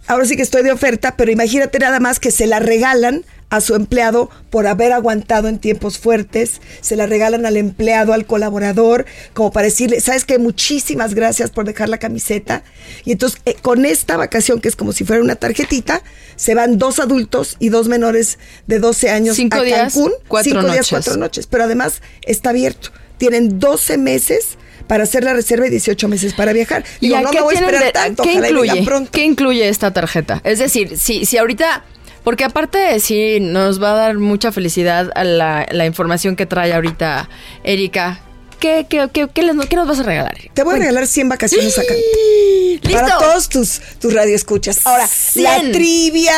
Ahora sí que estoy de oferta, pero imagínate nada más que se la regalan a su empleado por haber aguantado en tiempos fuertes, se la regalan al empleado, al colaborador, como para decirle, sabes que muchísimas gracias por dejar la camiseta. Y entonces eh, con esta vacación, que es como si fuera una tarjetita, se van dos adultos y dos menores de 12 años Cinco a días, Cancún. cuatro cinco días, cuatro noches. Pero además está abierto. Tienen 12 meses para hacer la reserva y 18 meses para viajar. ¿Y Digo, a no qué me voy a esperar de- tanto, ¿Qué y incluye? pronto. ¿Qué incluye esta tarjeta? Es decir, si, si ahorita, porque aparte sí nos va a dar mucha felicidad a la, la información que trae ahorita Erika. ¿Qué, qué, qué, qué les- qué nos vas a regalar? Te voy a regalar 100 vacaciones acá. ¡Listo! Para todos tus, tus radioescuchas. Ahora, 100. la trivia,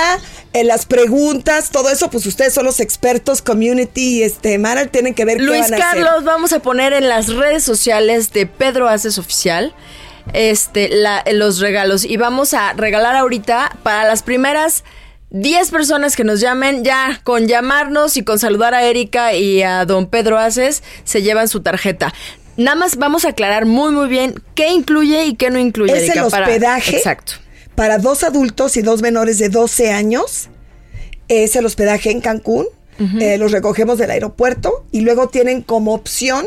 eh, las preguntas, todo eso, pues ustedes son los expertos, community, este, Mara, tienen que ver qué Luis van a hacer. Carlos, vamos a poner en las redes sociales de Pedro Haces Oficial este, la- los regalos. Y vamos a regalar ahorita para las primeras 10 personas que nos llamen, ya con llamarnos y con saludar a Erika y a don Pedro Haces, se llevan su tarjeta. Nada más vamos a aclarar muy, muy bien qué incluye y qué no incluye. Es el para- hospedaje. Exacto. Para dos adultos y dos menores de 12 años, es el hospedaje en Cancún. Eh, los recogemos del aeropuerto y luego tienen como opción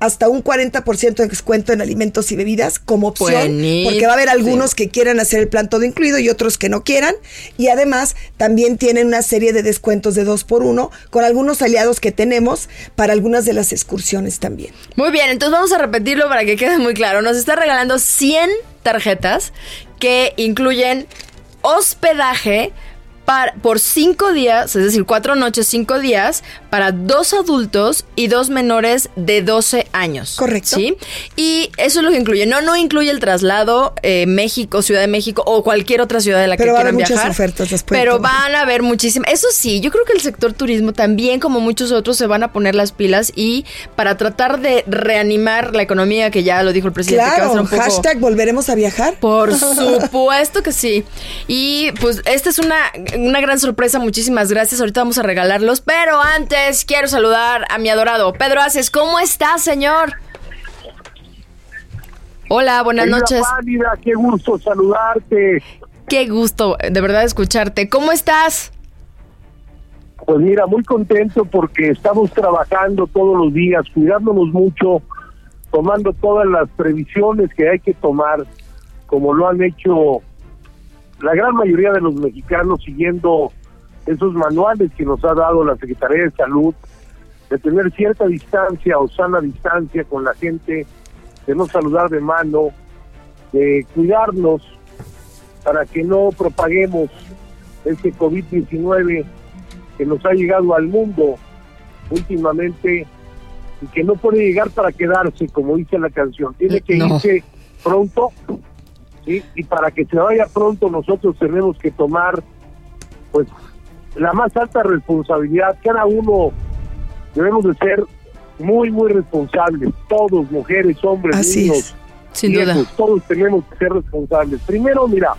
hasta un 40% de descuento en alimentos y bebidas como opción, porque va a haber algunos que quieran hacer el plan todo incluido y otros que no quieran. Y además también tienen una serie de descuentos de dos por uno con algunos aliados que tenemos para algunas de las excursiones también. Muy bien, entonces vamos a repetirlo para que quede muy claro. Nos está regalando 100 tarjetas que incluyen hospedaje para, por 5 días, es decir, 4 noches, 5 días, para dos adultos y dos menores de 12 años. Correcto. ¿Sí? Y eso es lo que incluye. No, no incluye el traslado eh, México, Ciudad de México o cualquier otra ciudad de la Pero que va a haber quieran muchas viajar. ofertas después de Pero van a haber muchísimas. Eso sí, yo creo que el sector turismo también, como muchos otros, se van a poner las pilas y para tratar de reanimar la economía, que ya lo dijo el presidente, que va a Claro, ser un poco... hashtag volveremos a viajar. Por supuesto que sí. Y pues esta es una, una gran sorpresa. Muchísimas gracias. Ahorita vamos a regalarlos. Pero antes quiero saludar a mi adorado Pedro Aces. ¿Cómo estás, señor? Hola, buenas Querida noches. Qué gusto saludarte. Qué gusto de verdad escucharte. ¿Cómo estás? Pues mira, muy contento porque estamos trabajando todos los días, cuidándonos mucho, tomando todas las previsiones que hay que tomar, como lo han hecho la gran mayoría de los mexicanos siguiendo esos manuales que nos ha dado la Secretaría de Salud, de tener cierta distancia o sana distancia con la gente, de no saludar de mano, de cuidarnos para que no propaguemos este COVID-19 que nos ha llegado al mundo últimamente y que no puede llegar para quedarse, como dice la canción. Tiene que No. irse pronto, y para que se vaya pronto nosotros tenemos que tomar pues la más alta responsabilidad. Cada uno debemos de ser muy, muy responsables, todos, mujeres, hombres, Así niños, es. Sin viejos, duda. todos tenemos que ser responsables. Primero, mira,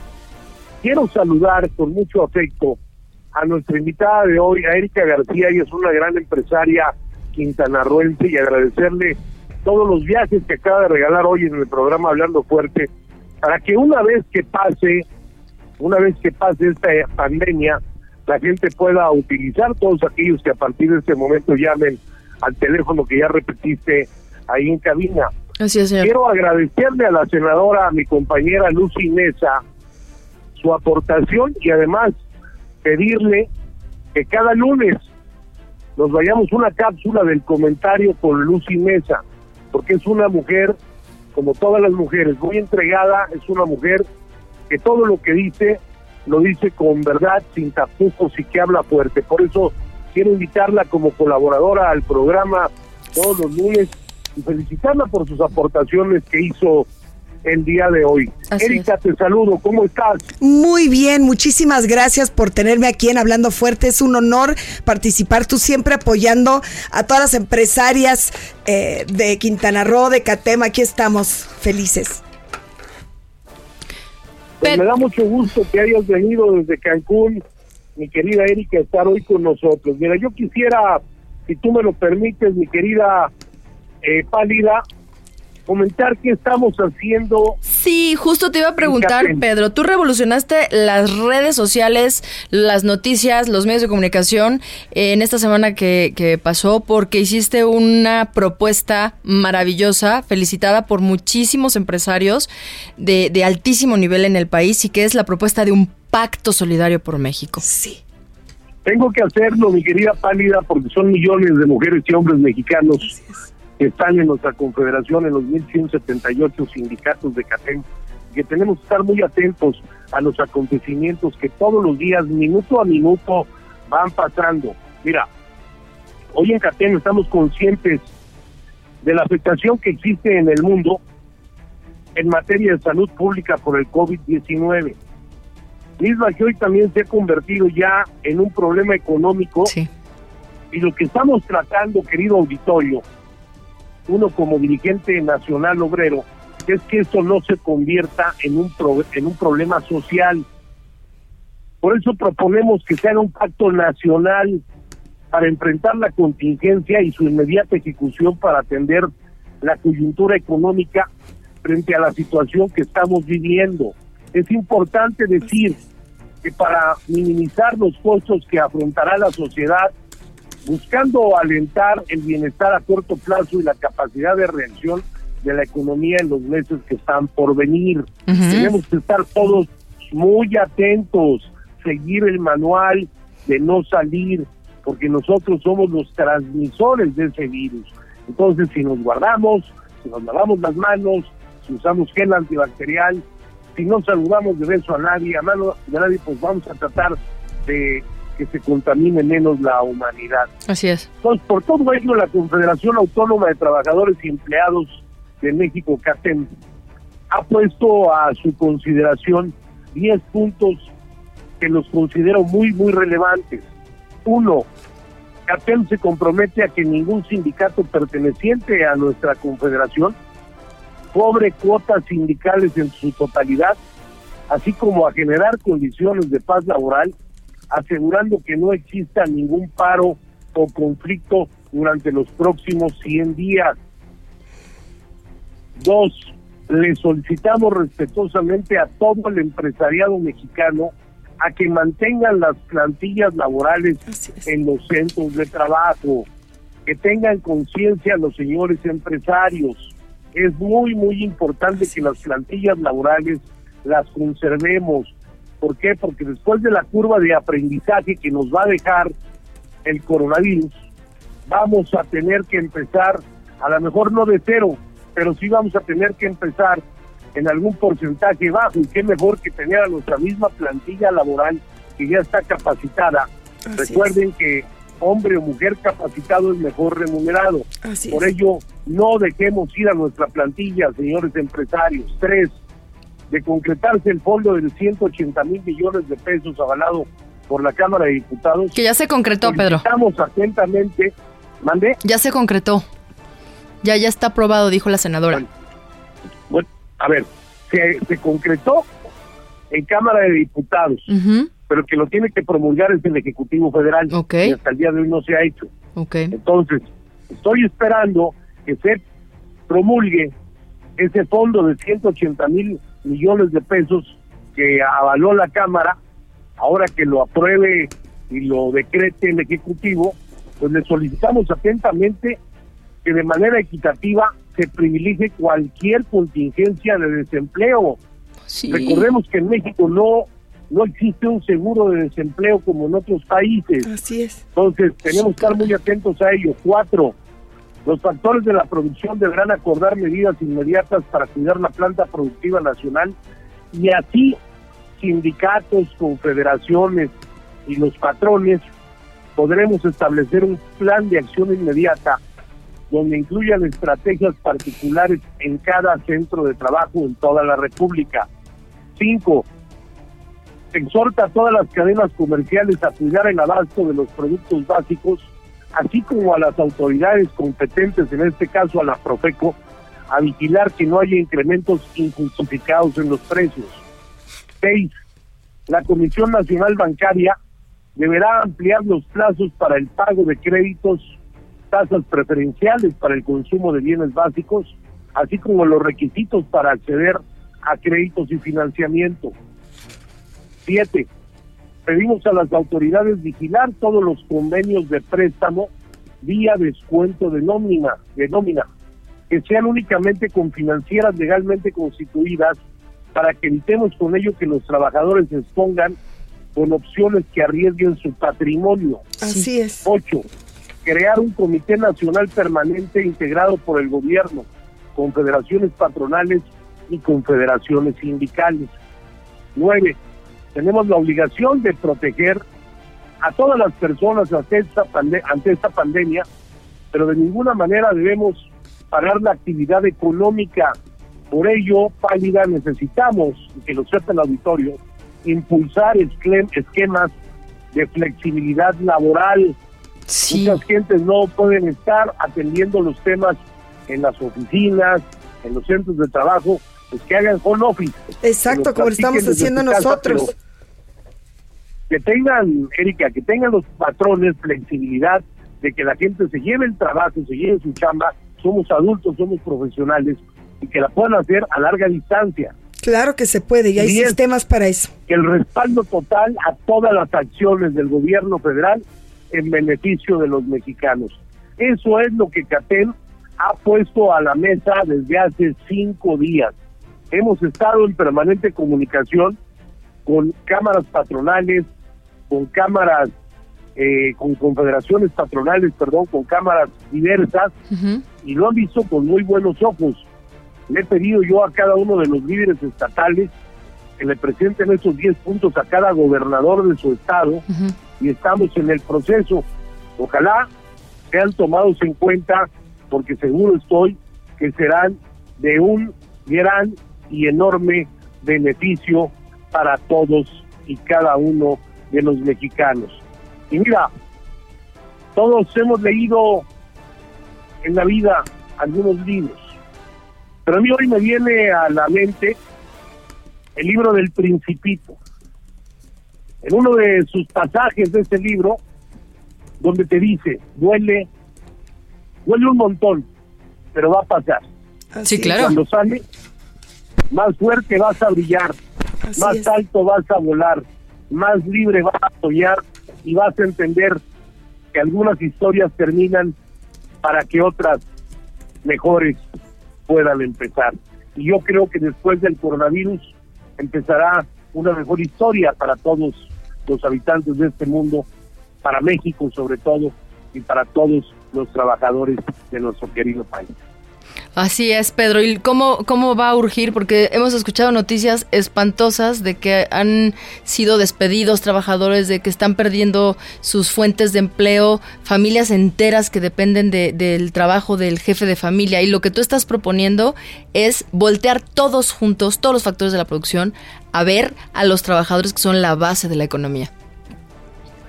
quiero saludar con mucho afecto a nuestra invitada de hoy, a Erika García, ella es una gran empresaria quintanarroense y agradecerle todos los viajes que acaba de regalar hoy en el programa Hablando Fuerte, para que una vez que pase, una vez que pase esta pandemia, la gente pueda utilizar todos aquellos que a partir de este momento llamen al teléfono que ya repetiste ahí en cabina. Así es, señor. Quiero agradecerle a la senadora, a mi compañera Lucy Mesa, su aportación y además pedirle que cada lunes nos vayamos una cápsula del comentario con Lucy Mesa, porque es una mujer, como todas las mujeres, muy entregada, es una mujer que todo lo que dice lo dice con verdad, sin tapujos y que habla fuerte. Por eso quiero invitarla como colaboradora al programa todos los lunes y felicitarla por sus aportaciones que hizo el día de hoy. Así Erika, te saludo, ¿cómo estás? Muy bien, muchísimas gracias por tenerme aquí en Hablando Fuerte. Es un honor participar, tú siempre apoyando a todas las empresarias eh, de Quintana Roo, de Catema. Aquí estamos felices. Pues me da mucho gusto que hayas venido desde Cancún, mi querida Erika, a estar hoy con nosotros. Mira, yo quisiera, si tú me lo permites, mi querida eh, Pálida, comentar qué estamos haciendo. Sí, justo te iba a preguntar. Pedro, tú revolucionaste las redes sociales, las noticias, los medios de comunicación eh, en esta semana que, que pasó porque hiciste una propuesta maravillosa, felicitada por muchísimos empresarios de, de altísimo nivel en el país y que es la propuesta de un pacto solidario por México. Sí. Tengo que hacerlo, mi querida Pálida, porque son millones de mujeres y hombres mexicanos que están en nuestra confederación, en los 1.178 sindicatos de CATEM, que tenemos que estar muy atentos a los acontecimientos que todos los días, minuto a minuto, van pasando. Mira, hoy en CATEM estamos conscientes de la afectación que existe en el mundo en materia de salud pública por el COVID-19 misma que hoy también se ha convertido ya en un problema económico Sí. y lo que estamos tratando, querido auditorio, uno como dirigente nacional obrero, es que esto no se convierta en un, pro- en un problema social. Por eso proponemos que se haga un pacto nacional para enfrentar la contingencia y su inmediata ejecución para atender la coyuntura económica frente a la situación que estamos viviendo. Es importante decir que para minimizar los costos que afrontará la sociedad, buscando alentar el bienestar a corto plazo y la capacidad de reacción de la economía en los meses que están por venir. Tenemos que estar todos muy atentos, seguir el manual de no salir, porque nosotros somos los transmisores de ese virus. Entonces, si nos guardamos, si nos lavamos las manos, si usamos gel antibacterial, si no saludamos de beso a nadie, a mano de nadie, pues vamos a tratar de que se contamine menos la humanidad. Así es. Entonces, por todo ello, la Confederación Autónoma de Trabajadores y Empleados de México, CATEM, ha puesto a su consideración 10 puntos que los considero muy, muy relevantes. Uno, CATEM se compromete a que ningún sindicato perteneciente a nuestra confederación cobre cuotas sindicales en su totalidad, así como a generar condiciones de paz laboral, asegurando que no exista ningún paro o conflicto durante los próximos 100 días. Dos, le solicitamos respetuosamente a todo el empresariado mexicano a que mantengan las plantillas laborales en los centros de trabajo, que tengan conciencia los señores empresarios. Es muy, muy importante que las plantillas laborales las conservemos. ¿Por qué? Porque después de la curva de aprendizaje que nos va a dejar el coronavirus, vamos a tener que empezar, a lo mejor no de cero, pero sí vamos a tener que empezar en algún porcentaje bajo. Y qué mejor que tener a nuestra misma plantilla laboral que ya está capacitada. Así Recuerden que hombre o mujer capacitado es mejor remunerado. Así Por es. ello, no dejemos ir a nuestra plantilla, señores empresarios. Tres, de concretarse el fondo de 180 mil millones de pesos avalado por la Cámara de Diputados. Que ya se concretó, Pedro. Estamos atentamente. ¿Mande? Ya se concretó. Ya, ya está aprobado, dijo la senadora. Bueno, Bueno, a ver, se, se concretó en Cámara de Diputados, Ujú, pero que lo tiene que promulgar es el Ejecutivo Federal. Ok. Y hasta el día de hoy no se ha hecho. Ok. Entonces, estoy esperando que se promulgue ese fondo de 180 mil millones de pesos que avaló la Cámara, ahora que lo apruebe y lo decrete el Ejecutivo, pues le solicitamos atentamente que de manera equitativa se privilegie cualquier contingencia de desempleo. Sí. Recordemos que en México no, no existe un seguro de desempleo como en otros países. Así es. Entonces, tenemos que estar muy atentos a ello. Cuatro, los factores de la producción deberán acordar medidas inmediatas para cuidar la planta productiva nacional y así sindicatos, confederaciones y los patrones podremos establecer un plan de acción inmediata donde incluyan estrategias particulares en cada centro de trabajo en toda la República. Cinco, exhorta a todas las cadenas comerciales a cuidar el abasto de los productos básicos, así como a las autoridades competentes, en este caso a la Profeco, a vigilar que no haya incrementos injustificados en los precios. Seis, la Comisión Nacional Bancaria deberá ampliar los plazos para el pago de créditos, tasas preferenciales para el consumo de bienes básicos, así como los requisitos para acceder a créditos y financiamiento. Siete, pedimos a las autoridades vigilar todos los convenios de préstamo vía descuento de nómina, de nómina, que sean únicamente con financieras legalmente constituidas para que evitemos con ello que los trabajadores se expongan con opciones que arriesguen su patrimonio. Así es. Ocho, crear un comité nacional permanente integrado por el gobierno, confederaciones patronales y confederaciones sindicales. Nueve, tenemos la obligación de proteger a todas las personas ante esta, pande- ante esta pandemia, pero de ninguna manera debemos parar la actividad económica. Por ello, Pálida, necesitamos, que lo sepa el auditorio, impulsar esquemas de flexibilidad laboral. Sí. Muchas gentes no pueden estar atendiendo los temas en las oficinas, en los centros de trabajo, pues que hagan home office. Exacto, como lo estamos haciendo casa, nosotros. pero que tengan, Erika, que tengan los patrones flexibilidad de que la gente se lleve el trabajo, se lleve su chamba, somos adultos, somos profesionales y que la puedan hacer a larga distancia. Claro que se puede y hay Diez. sistemas para eso. El respaldo total a todas las acciones del gobierno federal en beneficio de los mexicanos. Eso es lo que CATEM ha puesto a la mesa desde hace cinco días. Hemos estado en permanente comunicación con cámaras patronales, con cámaras, eh, con confederaciones patronales, perdón, con cámaras diversas, y lo han visto con muy buenos ojos. Le he pedido yo a cada uno de los líderes estatales que le presenten esos 10 puntos a cada gobernador de su estado y estamos en el proceso. Ojalá sean tomados en cuenta porque seguro estoy que serán de un gran y enorme beneficio para todos y cada uno de los mexicanos. Y mira, todos hemos leído en la vida algunos libros, pero a mí hoy me viene a la mente el libro del Principito. En uno de sus pasajes de ese libro, donde te dice, duele, duele un montón, pero va a pasar. Sí, claro. Cuando sale, más fuerte vas a brillar, Así más es. alto vas a volar, más libre vas a soñar y vas a entender que algunas historias terminan para que otras mejores puedan empezar. Y yo creo que después del coronavirus empezará una mejor historia para todos los habitantes de este mundo, para México sobre todo y para todos los trabajadores de nuestro querido país. Así es, Pedro. ¿Y cómo, cómo va a urgir? Porque hemos escuchado noticias espantosas de que han sido despedidos trabajadores, de que están perdiendo sus fuentes de empleo, familias enteras que dependen de- del trabajo del jefe de familia. Y lo que tú estás proponiendo es voltear todos juntos, todos los factores de la producción, a ver a los trabajadores que son la base de la economía.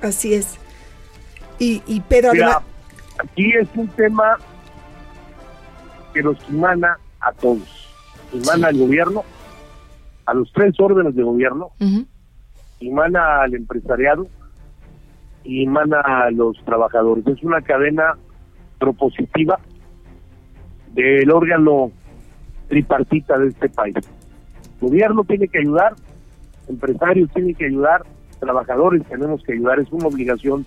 Así es. Y, y Pedro, Mira, además, aquí es un tema que nos emana a todos. Emana al gobierno, a los tres órdenes de gobierno, emana al empresariado y emana a los trabajadores. Es una cadena propositiva del órgano tripartita de este país. Gobierno tiene que ayudar, empresarios tienen que ayudar, trabajadores tenemos que ayudar, es una obligación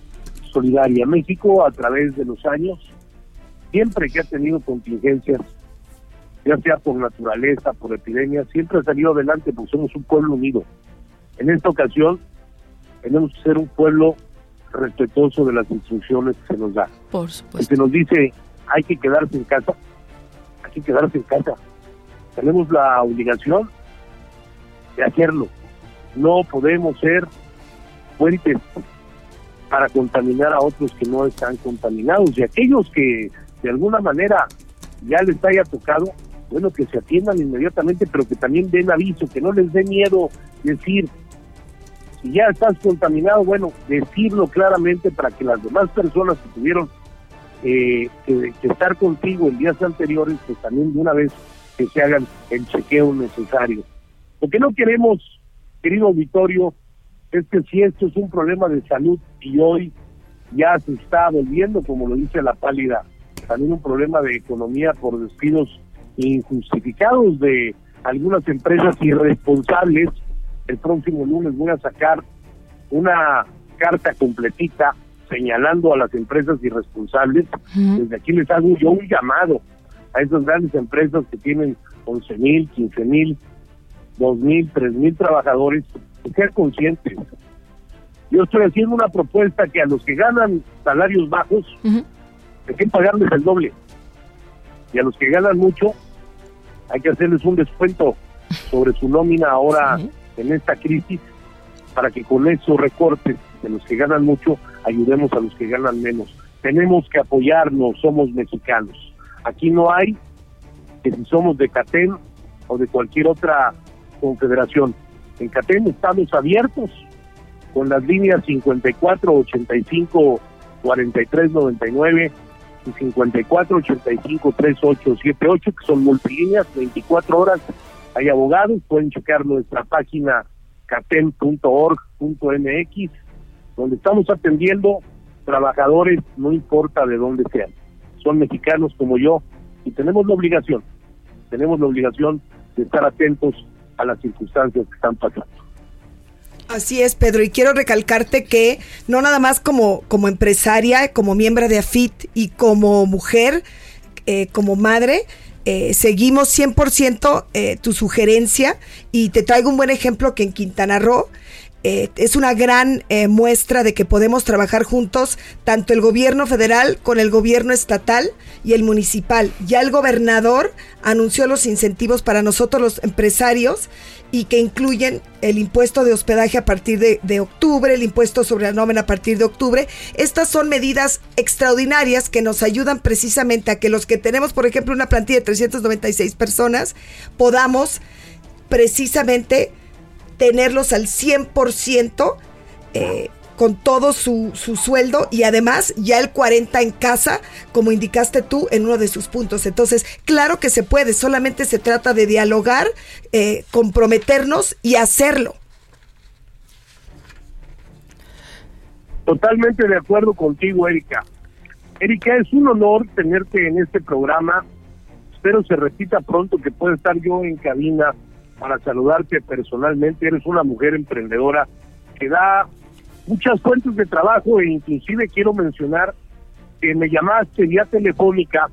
solidaria. México a través de los años, siempre que ha tenido contingencias, ya sea por naturaleza, por epidemia, siempre ha salido adelante porque somos un pueblo unido. En esta ocasión tenemos que ser un pueblo respetuoso de las instrucciones que se nos da. Por supuesto. que nos dice hay que quedarse en casa, hay que quedarse en casa. Tenemos la obligación de hacerlo. No podemos ser fuentes para contaminar a otros que no están contaminados. Y aquellos que de alguna manera ya les haya tocado, bueno, que se atiendan inmediatamente, pero que también den aviso, que no les dé miedo decir, si ya estás contaminado, bueno, decirlo claramente para que las demás personas que tuvieron eh, que, estar contigo en días anteriores, pues también de una vez que se hagan el chequeo necesario. Lo que no queremos, querido auditorio, es que si esto es un problema de salud y hoy ya se está volviendo, como lo dice la pálida, también un problema de economía por despidos injustificados de algunas empresas irresponsables. El próximo lunes voy a sacar una carta completita señalando a las empresas irresponsables. Desde aquí les hago yo un llamado a esas grandes empresas que tienen 11 mil, 15 mil, 2 mil, 3 mil trabajadores, que sean conscientes. Yo estoy haciendo una propuesta que a los que ganan salarios bajos, hay que pagarles el doble. Y a los que ganan mucho, hay que hacerles un descuento sobre su nómina ahora en esta crisis, para que con esos recortes de los que ganan mucho, ayudemos a los que ganan menos. Tenemos que apoyarnos, somos mexicanos. Aquí no hay que si somos de CATEN o de cualquier otra confederación. En CATEN estamos abiertos con las líneas 54, 85, 43, 99 y 54, 85, 38, 78, que son multilíneas, 24 horas. Hay abogados, pueden checar nuestra página caten.org.mx, donde estamos atendiendo trabajadores, no importa de dónde sean. Son mexicanos como yo y tenemos la obligación, tenemos la obligación de estar atentos a las circunstancias que están pasando. Así es, Pedro, y quiero recalcarte que no nada más como, como empresaria, como miembro de AFIT y como mujer, eh, como madre, eh, seguimos 100% eh, tu sugerencia y te traigo un buen ejemplo que en Quintana Roo es una gran eh, muestra de que podemos trabajar juntos, tanto el gobierno federal con el gobierno estatal y el municipal. Ya el gobernador anunció los incentivos para nosotros los empresarios y que incluyen el impuesto de hospedaje a partir de, de, octubre, el impuesto sobre la nómina a partir de octubre. Estas son medidas extraordinarias que nos ayudan precisamente a que los que tenemos, por ejemplo, una plantilla de 396 personas, podamos precisamente tenerlos al 100% eh, con todo su, su, sueldo y además ya el 40 en casa, como indicaste tú en uno de sus puntos. Entonces, claro que se puede, solamente se trata de dialogar, eh, comprometernos y hacerlo. Totalmente de acuerdo contigo, Erika. Erika, es un honor tenerte en este programa. Espero se repita pronto que pueda estar yo en cabina para saludarte personalmente. Eres una mujer emprendedora que da muchas fuentes de trabajo e inclusive quiero mencionar que me llamaste vía telefónica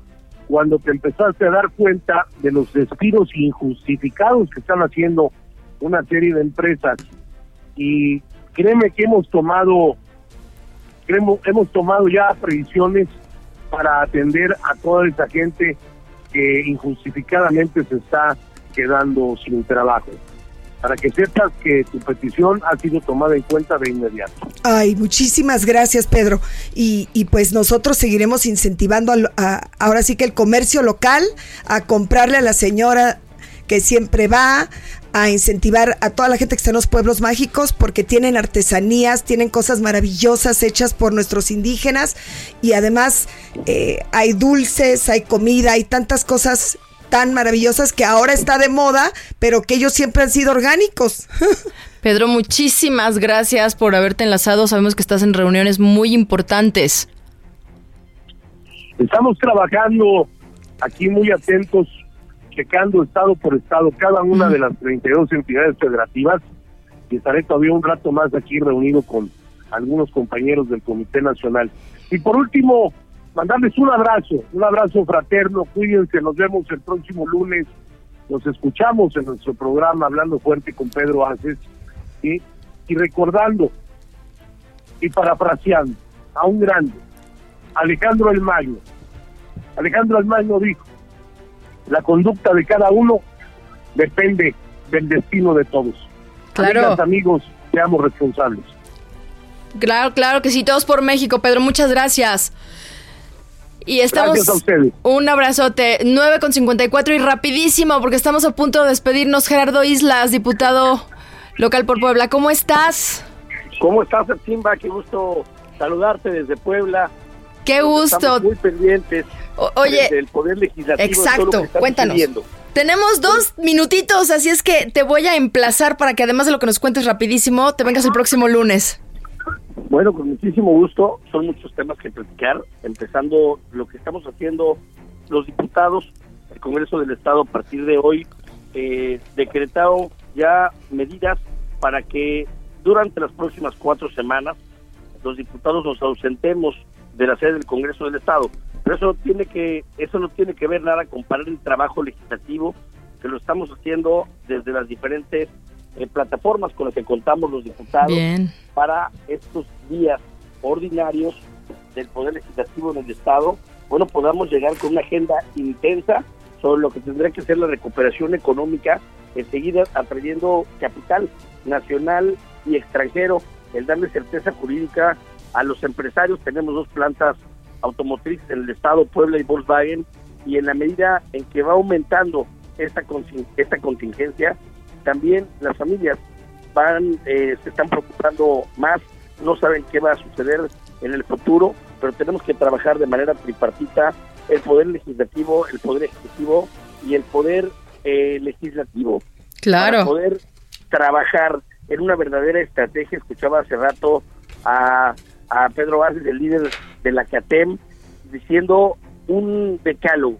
cuando te empezaste a dar cuenta de los despidos injustificados que están haciendo una serie de empresas y créeme que hemos tomado creemos, hemos tomado ya previsiones para atender a toda esa gente que injustificadamente se está quedando sin trabajo. Para que sepas que tu petición ha sido tomada en cuenta de inmediato. Ay, muchísimas gracias, Pedro. Y, y pues nosotros seguiremos incentivando a, a, ahora sí que el comercio local a comprarle a la señora que siempre va, a incentivar a toda la gente que está en los pueblos mágicos porque tienen artesanías, tienen cosas maravillosas hechas por nuestros indígenas y además eh, hay dulces, hay comida, hay tantas cosas tan maravillosas que ahora está de moda, pero que ellos siempre han sido orgánicos. Pedro, muchísimas gracias por haberte enlazado. Sabemos que estás en reuniones muy importantes. Estamos trabajando aquí muy atentos, checando estado por estado cada una de las 32 entidades federativas y estaré todavía un rato más aquí reunido con algunos compañeros del Comité Nacional. Y por último, mandarles un abrazo, un abrazo fraterno, cuídense, nos vemos el próximo lunes, nos escuchamos en nuestro programa Hablando Fuerte con Pedro Aces, ¿sí? y recordando y parafraseando a un grande, Alejandro el Magno. Alejandro el Magno dijo, la conducta de cada uno depende del destino de todos. Claro. Amigas, amigos, seamos responsables. Claro, claro que sí, todos por México, Pedro, muchas gracias. Y estamos. Gracias a ustedes. Un abrazote. 9 con 54 y rapidísimo, porque estamos a punto de despedirnos. Gerardo Islas, diputado local por Puebla. ¿Cómo estás? ¿Cómo estás, Simba? Qué gusto saludarte desde Puebla. Qué gusto. Estamos muy pendientes O- oye, del Poder Legislativo. exacto. Cuéntanos. Tenemos dos minutitos, así es que te voy a emplazar para que además de lo que nos cuentes rapidísimo, te vengas el próximo lunes. Bueno, con muchísimo gusto. Son muchos temas que platicar, empezando lo que estamos haciendo los diputados del Congreso del Estado a partir de hoy, eh, decretado ya medidas para que durante las próximas cuatro semanas los diputados nos ausentemos de la sede del Congreso del Estado. Pero eso tiene que eso no tiene que ver nada con parar el trabajo legislativo que lo estamos haciendo desde las diferentes eh, plataformas con las que contamos los diputados Bien. para estos días ordinarios del Poder Legislativo en el Estado, bueno, podamos llegar con una agenda intensa sobre lo que tendrá que ser la recuperación económica, enseguida atrayendo capital nacional y extranjero, el darle certeza jurídica a los empresarios. Tenemos dos plantas automotrices en el Estado, Puebla y Volkswagen, y en la medida en que va aumentando esta, esta contingencia, también las familias van eh, se están preocupando más, no saben qué va a suceder en el futuro, pero tenemos que trabajar de manera tripartita el poder legislativo, el poder ejecutivo y el poder eh, legislativo para Claro. poder trabajar en una verdadera estrategia. Escuchaba hace rato a, a Pedro Vázquez, el líder de la CATEM, diciendo un decálogo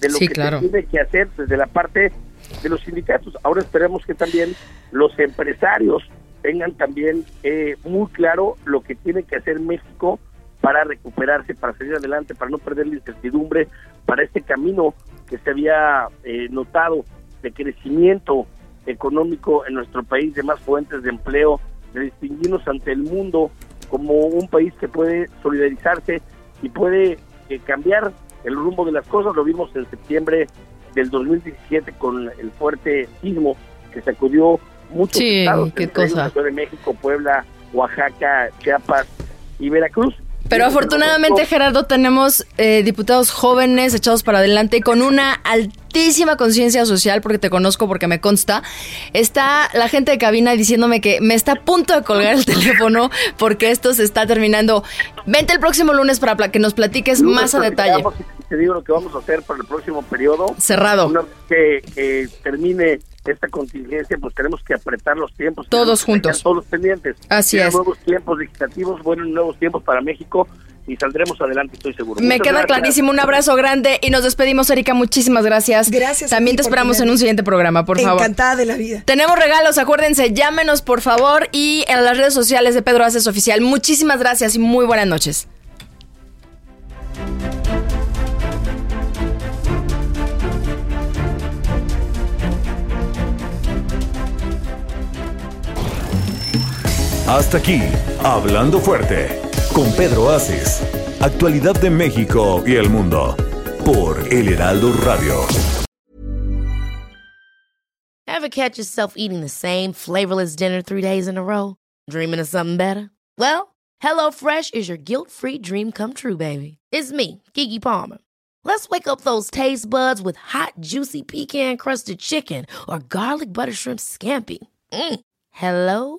de lo Sí, que claro. se tiene que hacer desde la parte de los sindicatos. Ahora esperemos que también los empresarios tengan también eh, muy claro lo que tiene que hacer México para recuperarse, para salir adelante, para no perder la incertidumbre, para este camino que se había eh, notado de crecimiento económico en nuestro país, de más fuentes de empleo, de distinguirnos ante el mundo como un país que puede solidarizarse y puede eh, cambiar el rumbo de las cosas. Lo vimos en septiembre del 2017 con el fuerte sismo que sacudió muchos Sí, estados, qué cosa. de México, Puebla, Oaxaca, Chiapas y Veracruz. Pero afortunadamente, Gerardo, tenemos eh, diputados jóvenes echados para adelante y con una altísima conciencia social, porque te conozco, porque me consta. Está la gente de cabina diciéndome que me está a punto de colgar el teléfono porque esto se está terminando. Vente el próximo lunes para que nos platiques Lunes más a detalle. Te digo lo que vamos a hacer para el próximo periodo. Cerrado. Una que, que termine esta contingencia, pues tenemos que apretar los tiempos. Todos juntos. Todos pendientes. Así es. nuevos tiempos legislativos, buenos nuevos tiempos para México y saldremos adelante, estoy seguro. Me Muchas queda gracias. clarísimo. Un abrazo grande y nos despedimos, Erika. Muchísimas gracias. Gracias También te esperamos en un siguiente programa, por favor. Encantada de la vida. Tenemos regalos, acuérdense, llámenos por favor y en las redes sociales de Pedro Haces Oficial. Muchísimas gracias y muy buenas noches. Hasta aquí, Hablando Fuerte, con Pedro Aces. Actualidad de México y el mundo. Por El Heraldo Radio. Ever catch yourself eating the same flavorless dinner three days in a row? Dreaming of something better? Well, HelloFresh is your guilt-free dream come true, baby. It's me, Kiki Palmer. Let's wake up those taste buds with hot, juicy pecan-crusted chicken or garlic butter shrimp scampi. Mm. Hello